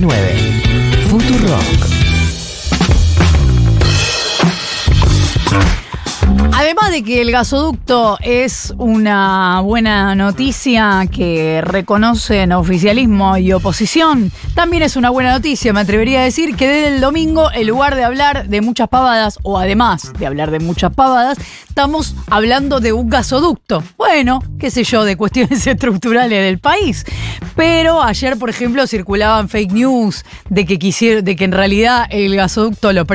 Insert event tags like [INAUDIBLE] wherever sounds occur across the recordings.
9. De que el gasoducto es una buena noticia que reconocen oficialismo y oposición, también es una buena noticia, me atrevería a decir, que desde el domingo, en lugar de hablar de muchas pavadas, o además de hablar de muchas pavadas, estamos hablando de un gasoducto. Bueno, qué sé yo, de cuestiones [LAUGHS] estructurales del país. Pero ayer, por ejemplo, circulaban fake news de que quisieron, de que en realidad el gasoducto lo,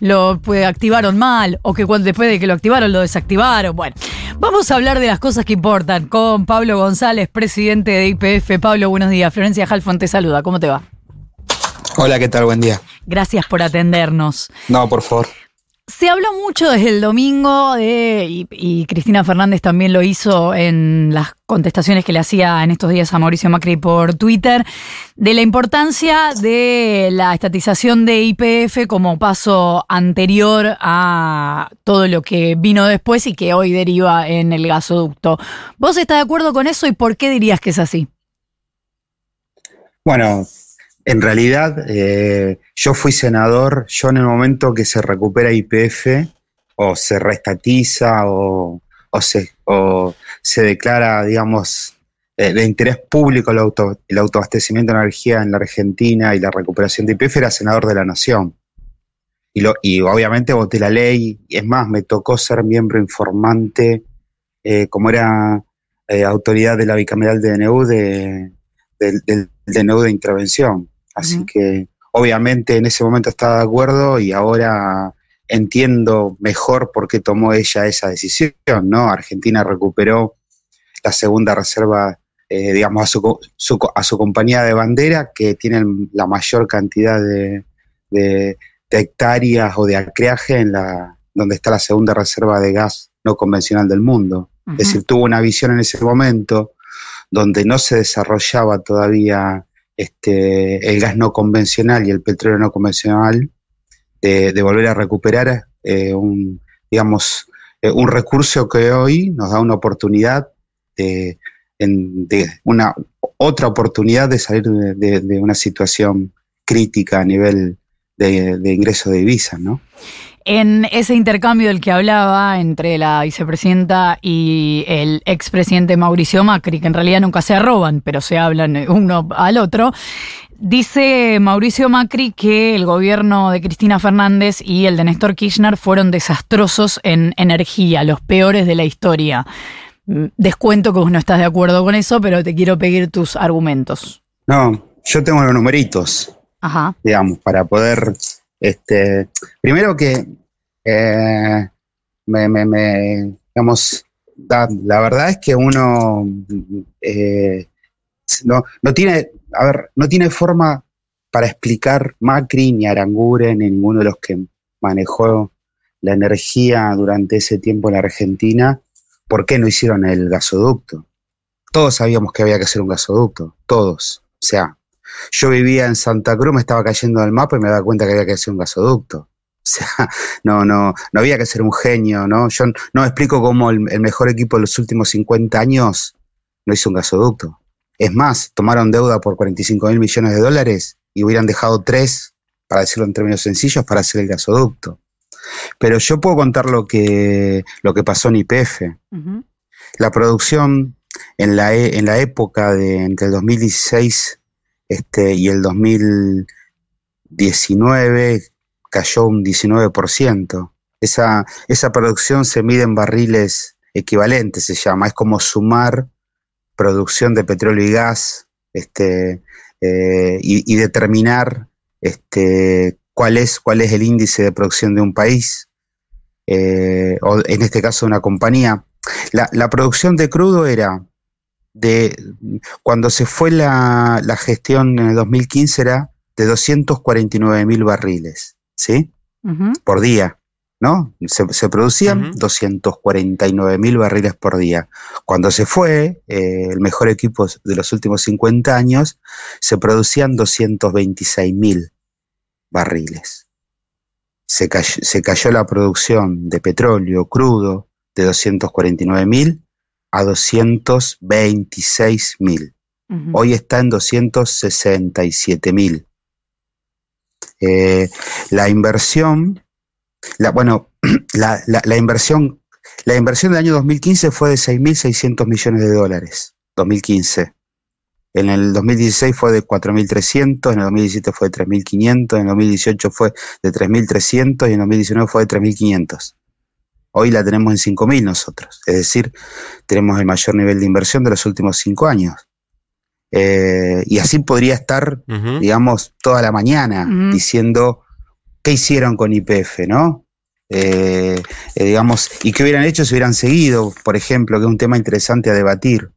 lo activaron mal, o que después de que lo activaron lo desactivaron. Bueno, vamos a hablar de las cosas que importan con Pablo González, presidente de IPF. Pablo, buenos días. Florencia Halfon te saluda. ¿Cómo te va? Hola, ¿qué tal? Buen día. Gracias por atendernos. No, por favor. Se habló mucho desde el domingo de, y, Cristina Fernández también lo hizo en las contestaciones que le hacía en estos días a Mauricio Macri por Twitter, de la importancia de la estatización de IPF como paso anterior a todo lo que vino después y que hoy deriva en el gasoducto. ¿Vos estás de acuerdo con eso y por qué dirías que es así? Bueno, en realidad, eh, yo fui senador, yo en el momento que se recupera IPF, o se restatiza, o, se, se declara, digamos, eh, de interés público el, auto, el autoabastecimiento de energía en la Argentina y la recuperación de IPF, era senador de la Nación. Y, lo, y obviamente voté la ley, y es más, me tocó ser miembro informante, eh, como era autoridad de la bicameral de DNU, de, del, del DNU de intervención. Así que obviamente en ese momento estaba de acuerdo y ahora entiendo mejor por qué tomó ella esa decisión, ¿no? Argentina recuperó la segunda reserva, eh, digamos, a su, a su compañía de bandera, que tiene la mayor cantidad de, hectáreas o de acreaje en la donde está la segunda reserva de gas no convencional del mundo. Es decir, tuvo una visión en ese momento donde no se desarrollaba todavía este, el gas no convencional y el petróleo no convencional, de, volver a recuperar eh, un, digamos, eh, un recurso que hoy nos da una oportunidad de, una otra oportunidad de salir de, una situación crítica a nivel de, ingreso de divisas, ¿no? En ese intercambio del que hablaba entre la vicepresidenta y el expresidente Mauricio Macri, que en realidad nunca se arroban, pero se hablan uno al otro, dice Mauricio Macri que el gobierno de Cristina Fernández y el de Néstor Kirchner fueron desastrosos en energía, los peores de la historia. Mm, descuento que vos no estás de acuerdo con eso, pero te quiero pedir tus argumentos. No, yo tengo los numeritos, Ajá. digamos, para poder este, primero que eh, me, digamos, la verdad es que uno eh, no, no, tiene, a ver, no tiene forma para explicar Macri ni Aranguren ni ninguno de los que manejó la energía durante ese tiempo en la Argentina, por qué no hicieron el gasoducto. Todos sabíamos que había que hacer un gasoducto, todos. O sea, yo vivía en Santa Cruz, me estaba cayendo del mapa y me daba cuenta que había que hacer un gasoducto. [LAUGHS] O sea, no, no, no había que ser un genio, ¿no? Yo no explico cómo el, mejor equipo de los últimos 50 años no hizo un gasoducto. Es más, tomaron deuda por 45 mil millones de dólares y hubieran dejado tres, para decirlo en términos sencillos, para hacer el gasoducto. Pero yo puedo contar lo que, lo que pasó en IPF. La producción en la, e, en la época de entre el 2016 este, y el 2019 cayó un 19%. Esa, esa producción se mide en barriles equivalentes, se llama, es como sumar producción de petróleo y gas este, eh, y, determinar este, cuál, es, cuál es el índice de producción de un país, eh, o en este caso una compañía. La producción de crudo era de cuando se fue la, gestión en el 2015 era de 249 mil barriles, ¿sí? Por día, ¿no? Se, producían 249 mil barriles por día. Cuando se fue, eh, el mejor equipo de los últimos 50 años, se producían 226 mil barriles. Se cayó, se cayó la producción de petróleo crudo de 249 mil a 226 mil. Hoy está en 267 mil. eh, la inversión, la, bueno, [CLEARS THROAT] la, la, inversión, la inversión del año 2015 fue de 6.600 millones de dólares, 2015. En el 2016 fue de 4.300, en el 2017 fue de 3.500, en el 2018 fue de 3.300 y en el 2019 fue de 3.500. Hoy la tenemos en 5.000 nosotros, es decir, tenemos el mayor nivel de inversión de los últimos cinco años. Eh, y así podría estar, digamos, toda la mañana diciendo qué hicieron con IPF, ¿no? Eh, eh, digamos, y qué hubieran hecho si hubieran seguido, por ejemplo, que es un tema interesante a debatir.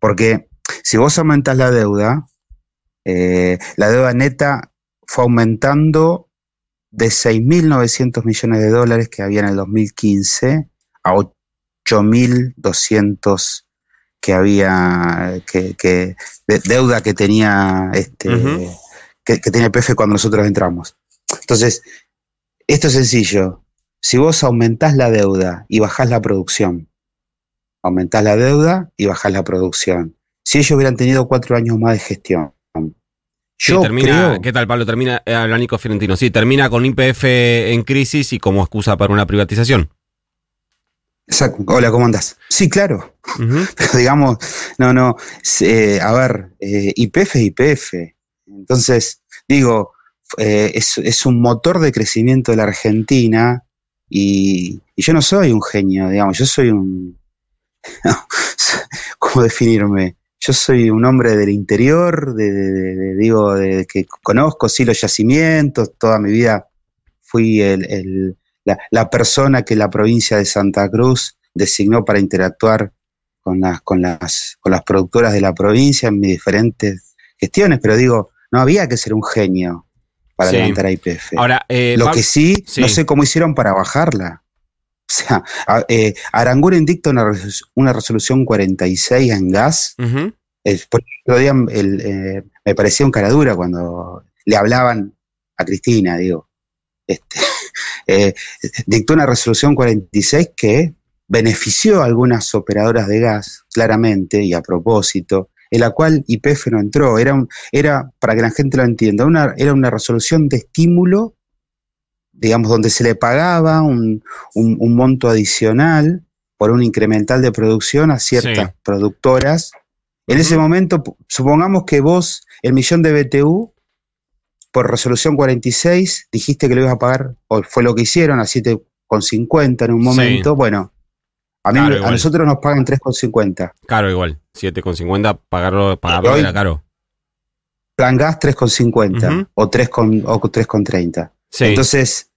Porque si vos aumentás la deuda, la deuda neta fue aumentando de 6.900 millones de dólares que había en el 2015 a 8.200 que había, que, deuda que tenía este, que, tenía PF cuando nosotros entramos. Entonces, esto es sencillo. Si vos aumentás la deuda y bajás la producción, aumentás la deuda y bajás la producción. Si ellos hubieran tenido cuatro años más de gestión, yo termina, ¿Qué tal, Pablo? Termina, eh, Nico Fiorentino, sí, termina con IPF en crisis y como excusa para una privatización. Hola, ¿cómo andás? Sí, claro. [LAUGHS] Pero digamos, no, no, eh, a ver, eh, IPF es IPF. Entonces, digo, eh, es, un motor de crecimiento de la Argentina y, yo no soy un genio, digamos, yo soy un... [LAUGHS] [LAUGHS] ¿Cómo definirme? Yo soy un hombre del interior, de, digo, de, que conozco, sí, los yacimientos, toda mi vida fui el la, persona que la provincia de Santa Cruz designó para interactuar con las, con las, con las productoras de la provincia en mis diferentes gestiones, pero digo, no había que ser un genio para levantar a IPF. Ahora, eh, Lo que sí, no sé cómo hicieron para bajarla. O sea, eh, Aranguren dicta una, una, resolución 46 en gas. por el día eh, me parecía un cara dura cuando le hablaban a Cristina, digo. Este, [LAUGHS] eh, dictó una resolución 46 que benefició a algunas operadoras de gas, claramente, y a propósito, en la cual IPF no entró. Era, era para que la gente lo entienda, una, era una resolución de estímulo, digamos, donde se le pagaba un, monto adicional por un incremental de producción a ciertas productoras. En ese momento, supongamos que vos, el millón de BTU, por resolución 46 dijiste que lo ibas a pagar, o fue lo que hicieron, a 7,50 en un momento. Bueno, a, mí, a nosotros nos pagan 3,50. Caro igual, 7,50 pagarlo, pagarlo era caro. Plan gas 3,50 o 3,30. Entonces,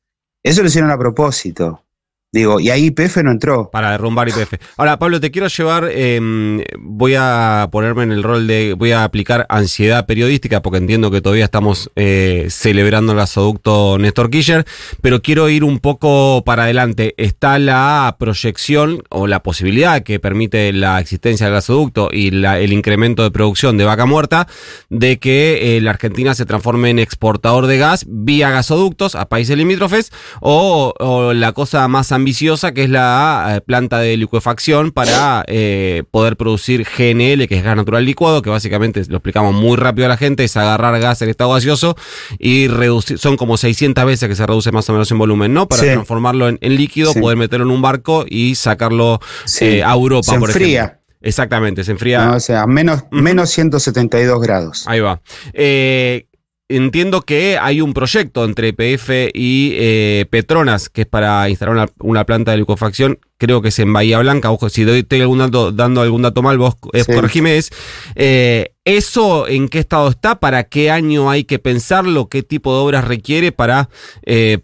eso lo hicieron a propósito. Digo, y ahí IPF no entró. Para derrumbar IPF. Ahora, Pablo, te quiero llevar, em, voy a ponerme en el rol de, voy a aplicar ansiedad periodística, porque entiendo que todavía estamos eh, celebrando el gasoducto Néstor Kirchner, pero quiero ir un poco para adelante. Está la proyección o la posibilidad que permite la existencia del gasoducto y el incremento de producción de vaca muerta, de que eh, la Argentina se transforme en exportador de gas vía gasoductos a países limítrofes, o, o la cosa más ambiciosa, que es la eh, planta de liquefacción para eh, poder producir GNL, que es gas natural licuado, que básicamente lo explicamos muy rápido a la gente, es agarrar gas en estado gaseoso y reducir, son como 600 veces que se reduce más o menos en volumen, ¿no? Para transformarlo en, líquido, poder meterlo en un barco y sacarlo eh, a Europa, se por enfría. Exactamente, se enfría. o sea, menos, menos 172 grados. Ahí va. Eh, entiendo que hay un proyecto entre PF y eh, Petronas, que es para instalar una, planta de liquefacción, creo que es en Bahía Blanca, ojo, si estoy algún dando algún dato mal, vos eh, corregime, es, eh, ¿eso en qué estado está? ¿Para qué año hay que pensarlo? ¿Qué tipo de obras requiere para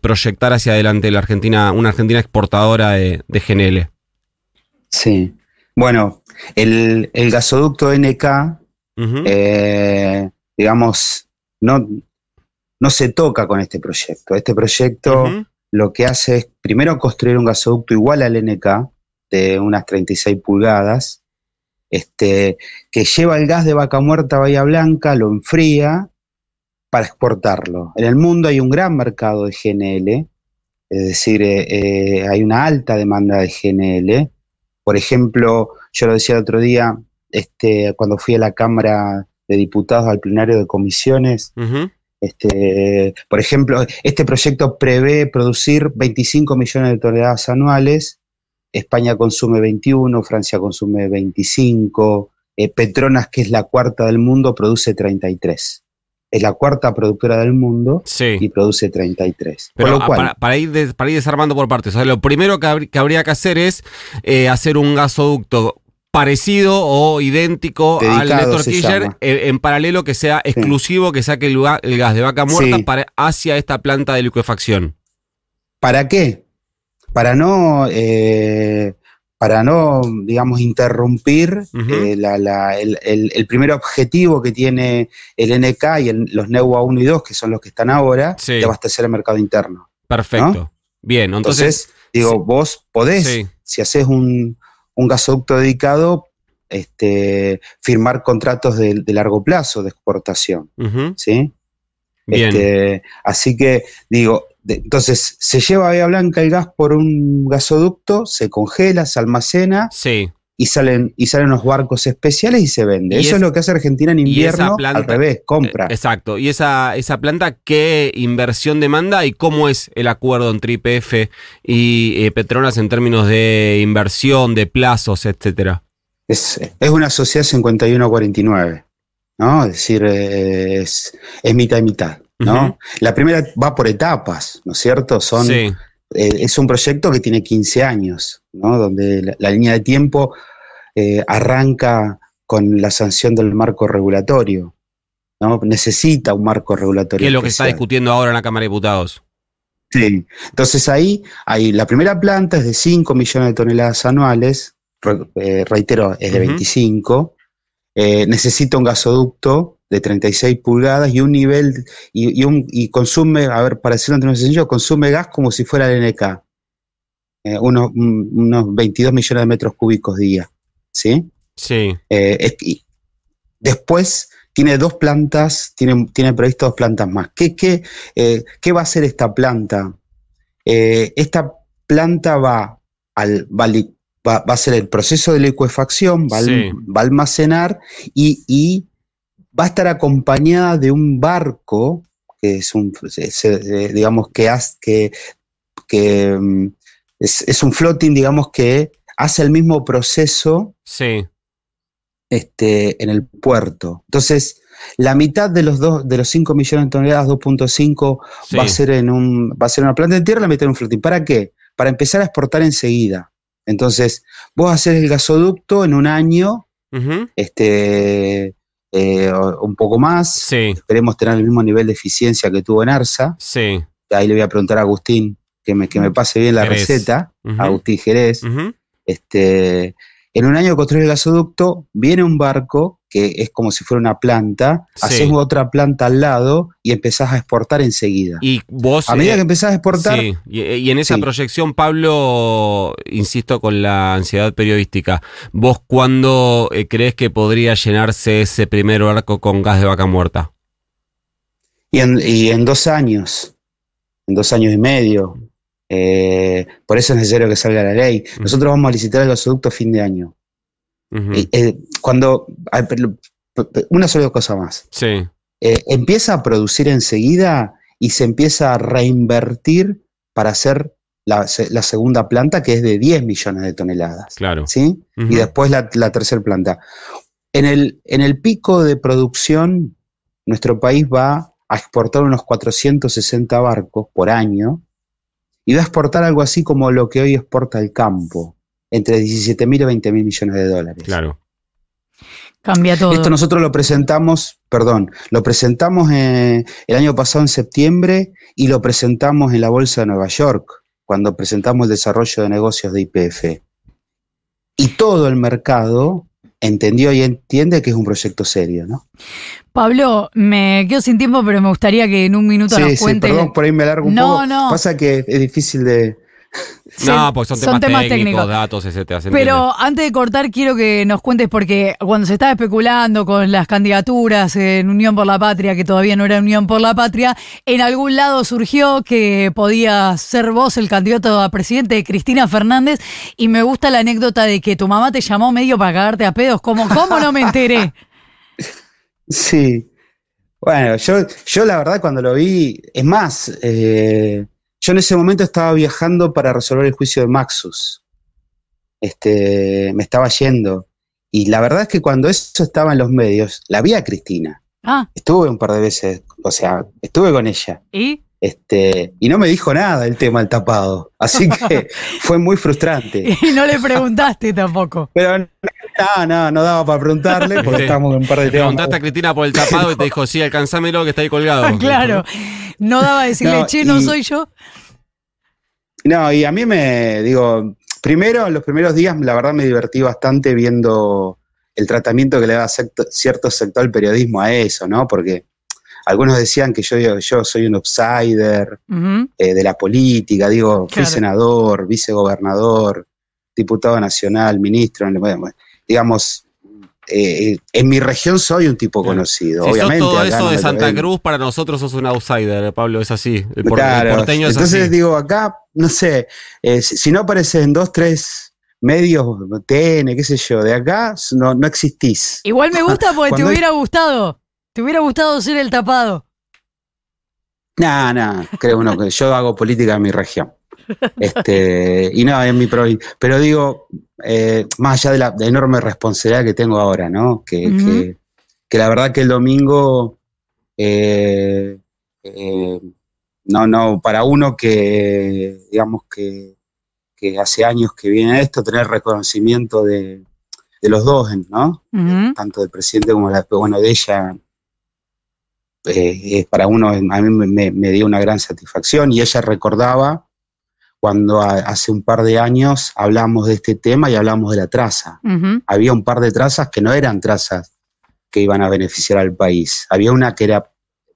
proyectar hacia adelante la Argentina, una Argentina exportadora de, GNL? Sí, bueno, el, gasoducto NK, digamos, no, no se toca con este proyecto. Este proyecto lo que hace es primero construir un gasoducto igual al NK de unas 36 pulgadas, este, que lleva el gas de vaca muerta a Bahía Blanca, lo enfría para exportarlo. En el mundo hay un gran mercado de GNL, es decir, eh, eh, hay una alta demanda de GNL. Por ejemplo, yo lo decía el otro día, este, cuando fui a la Cámara de Diputados al plenario de comisiones, Este, por ejemplo, este proyecto prevé producir 25 millones de toneladas anuales, España consume 21, Francia consume 25, eh, Petronas, que es la cuarta del mundo, produce 33. Es la cuarta productora del mundo y produce 33. Pero ah, para, ir para ir desarmando por partes, lo primero que, habría que hacer es eh, hacer un gasoducto parecido o idéntico al Néstor Kirchner, eh, en, paralelo que sea exclusivo, que saque el, el, gas de vaca muerta para, hacia esta planta de liquefacción. ¿Para qué? Para no eh, para no, digamos, interrumpir eh, el, primer objetivo que tiene el NK y los NEUA 1 y 2, que son los que están ahora, de abastecer el mercado interno. Perfecto. Bien, entonces, digo, vos podés, si haces un, gasoducto dedicado, este, firmar contratos de, largo plazo de exportación. ¿sí? Este, así que, digo, entonces, se lleva a Bahía Blanca el gas por un gasoducto, se congela, se almacena. Y salen, y salen los barcos especiales y se vende. Eso es, lo que hace Argentina en invierno, al revés, compra. Eh, exacto. ¿Y esa, esa planta qué inversión demanda y cómo es el acuerdo entre IPF y eh, Petronas en términos de inversión, de plazos, etcétera? Es, es una sociedad 51-49, ¿no? Es decir, es, es mitad y mitad. ¿no? La primera va por etapas, ¿no es cierto? Son, eh, es un proyecto que tiene 15 años, ¿no? Donde la, línea de tiempo eh, arranca con la sanción del marco regulatorio, ¿no? Necesita un marco regulatorio. ¿Qué es lo que está discutiendo ahora en la Cámara de Diputados? Sí, entonces ahí, ahí la primera planta es de 5 millones de toneladas anuales, eh, reitero, es de 25, necesita un gasoducto de 36 pulgadas y un nivel, y, un, y consume, a ver, para decirlo entre sencillo, consume gas como si fuera el NK. Eh, unos, unos 22 millones de metros cúbicos día. ¿Sí? Sí. Eh, después tiene dos plantas, tiene, tiene previsto dos plantas más. ¿Qué, qué, eh, ¿qué va a hacer esta planta? esta planta va, al, va, a ser el proceso de liquefacción, va, va a almacenar y, y va a estar acompañada de un barco, que es un, digamos, que, que, que mm, es, un floating, digamos, que hace el mismo proceso sí. este, en el puerto. Entonces, la mitad de los dos, de los 5 millones de toneladas, 2.5, va a ser en un, va a ser una planta de tierra, la mitad en un floating. ¿Para qué? Para empezar a exportar enseguida. Entonces, vos haces el gasoducto en un año, este, eh, un poco más. Esperemos tener el mismo nivel de eficiencia que tuvo en ARSA. Sí. Ahí le voy a preguntar a Agustín que me, que me pase bien la receta, Agustín Jerez. Este, en un año construir el gasoducto, viene un barco que es como si fuera una planta, haces otra planta al lado y empezás a exportar enseguida. Y vos. A medida eh, que empezás a exportar. Sí. Y, en esa proyección, Pablo, insisto con la ansiedad periodística, ¿vos cuándo eh, crees que podría llenarse ese primer barco con gas de vaca muerta? Y en, y en dos años, en dos años y medio. Eh, por eso es necesario que salga la ley. Nosotros vamos a licitar el gasoducto a fin de año. Eh, cuando. Una sola cosa más. Sí. Eh, empieza a producir enseguida y se empieza a reinvertir para hacer la, segunda planta, que es de 10 millones de toneladas. Claro. ¿Sí? Y después la, tercera planta. En el, en el pico de producción, nuestro país va a exportar unos 460 barcos por año y va a exportar algo así como lo que hoy exporta el campo, entre 17 mil y 20 mil millones de dólares. Claro. Cambia todo. Esto nosotros lo presentamos, perdón, lo presentamos eh, el año pasado en septiembre y lo presentamos en la Bolsa de Nueva York, cuando presentamos el desarrollo de negocios de IPF. Y todo el mercado entendió y entiende que es un proyecto serio, ¿no? Pablo, me quedo sin tiempo, pero me gustaría que en un minuto nos cuente. Sí, perdón, por ahí me largo un poco. No, no. Pasa que es difícil de. No, pues son, temas, técnicos, datos, etc. Pero antes de cortar, quiero que nos cuentes, porque cuando se estaba especulando con las candidaturas en Unión por la Patria, que todavía no era Unión por la Patria, en algún lado surgió que podía ser vos el candidato a presidente de Cristina Fernández, y me gusta la anécdota de que tu mamá te llamó medio para cagarte a pedos. ¿Cómo, cómo no me enteré? [LAUGHS] Sí. Bueno, yo, yo la verdad cuando lo vi, es más, eh, yo en ese momento estaba viajando para resolver el juicio de Maxus. Este, me estaba yendo. Y la verdad es que cuando eso estaba en los medios, la vi a Cristina. Ah. Estuve un par de veces, o sea, estuve con ella. ¿Y? Este, y no me dijo nada el tema del tapado. Así que [LAUGHS] fue muy frustrante. Y no le preguntaste tampoco. Pero no, no, no daba para preguntarle porque estábamos en un par de temas. Preguntaste a Cristina por el tapado y te dijo, sí, alcanzámelo que está ahí colgado. [LAUGHS] claro. No daba a decirle, che, no soy yo. No, y a mí me, digo, primero, en los primeros días, la verdad me divertí bastante viendo el tratamiento que le da cierto sector del periodismo a eso, ¿no? Porque algunos decían que yo, yo soy un outsider eh, de la política, digo, fui senador, vicegobernador, diputado nacional, ministro, digamos, eh, en mi región soy un tipo conocido. obviamente, todo eso de Santa Cruz, para nosotros sos un outsider, Pablo, es así. El, porteño es Entonces digo, acá, no sé, eh, si, no apareces en dos, tres medios, TN, qué sé yo, de acá no, no existís. Igual me gusta porque te hubiera gustado. ¿Te hubiera gustado ser el tapado? No, no, creo uno que yo hago política en mi región. Este, y no, en mi provincia. Pero digo, eh, más allá de la, enorme responsabilidad que tengo ahora, ¿no? Que, que, la verdad que el domingo, eh, eh, no, no, para uno que, digamos que, que hace años que viene esto, tener reconocimiento de, de los dos, ¿no? Tanto del presidente como la, bueno, de ella eh, para uno, a mí me, dio una gran satisfacción y ella recordaba cuando hace un par de años hablamos de este tema y hablamos de la traza. Había un par de trazas que no eran trazas que iban a beneficiar al país. Había una que era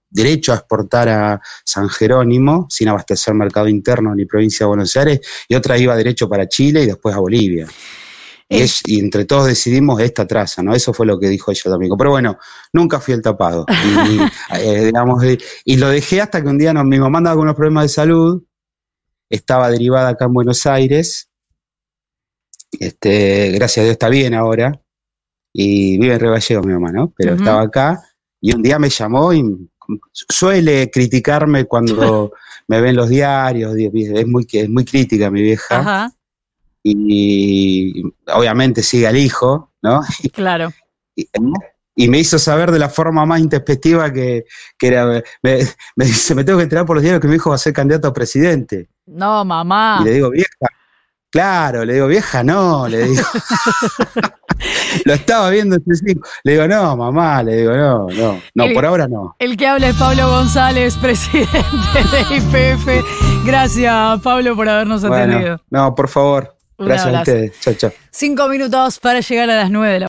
derecho a exportar a San Jerónimo sin abastecer mercado interno ni provincia de Buenos Aires y otra iba derecho para Chile y después a Bolivia. Y, entre todos decidimos esta traza, ¿no? Eso fue lo que dijo ella domingo. Pero bueno, nunca fui el tapado. [LAUGHS] Y, eh, digamos, y lo dejé hasta que un día no, mi mamá andaba con unos problemas de salud, estaba derivada acá en Buenos Aires, este, gracias a Dios está bien ahora, y vive en Reballedo mi mamá, ¿no? Pero estaba acá, y un día me llamó y suele criticarme cuando [LAUGHS] me ven los diarios, es muy, es muy crítica mi vieja. Ajá y, obviamente sigue al hijo, ¿no? Claro. Y, me hizo saber de la forma más intempestiva que, era, me, dice, me tengo que enterar por los diarios que mi hijo va a ser candidato a presidente. No, mamá. Y le digo, vieja, claro, le digo, vieja, no, le digo. [LAUGHS] Lo estaba viendo este Le digo, no, mamá, le digo, no, no, no, por ahora no. El que habla es Pablo González, [LAUGHS] presidente de IPF. Gracias, Pablo, por habernos atendido. No, por favor. Gracias a ustedes. Chao, chao. Cinco minutos para llegar a las nueve de la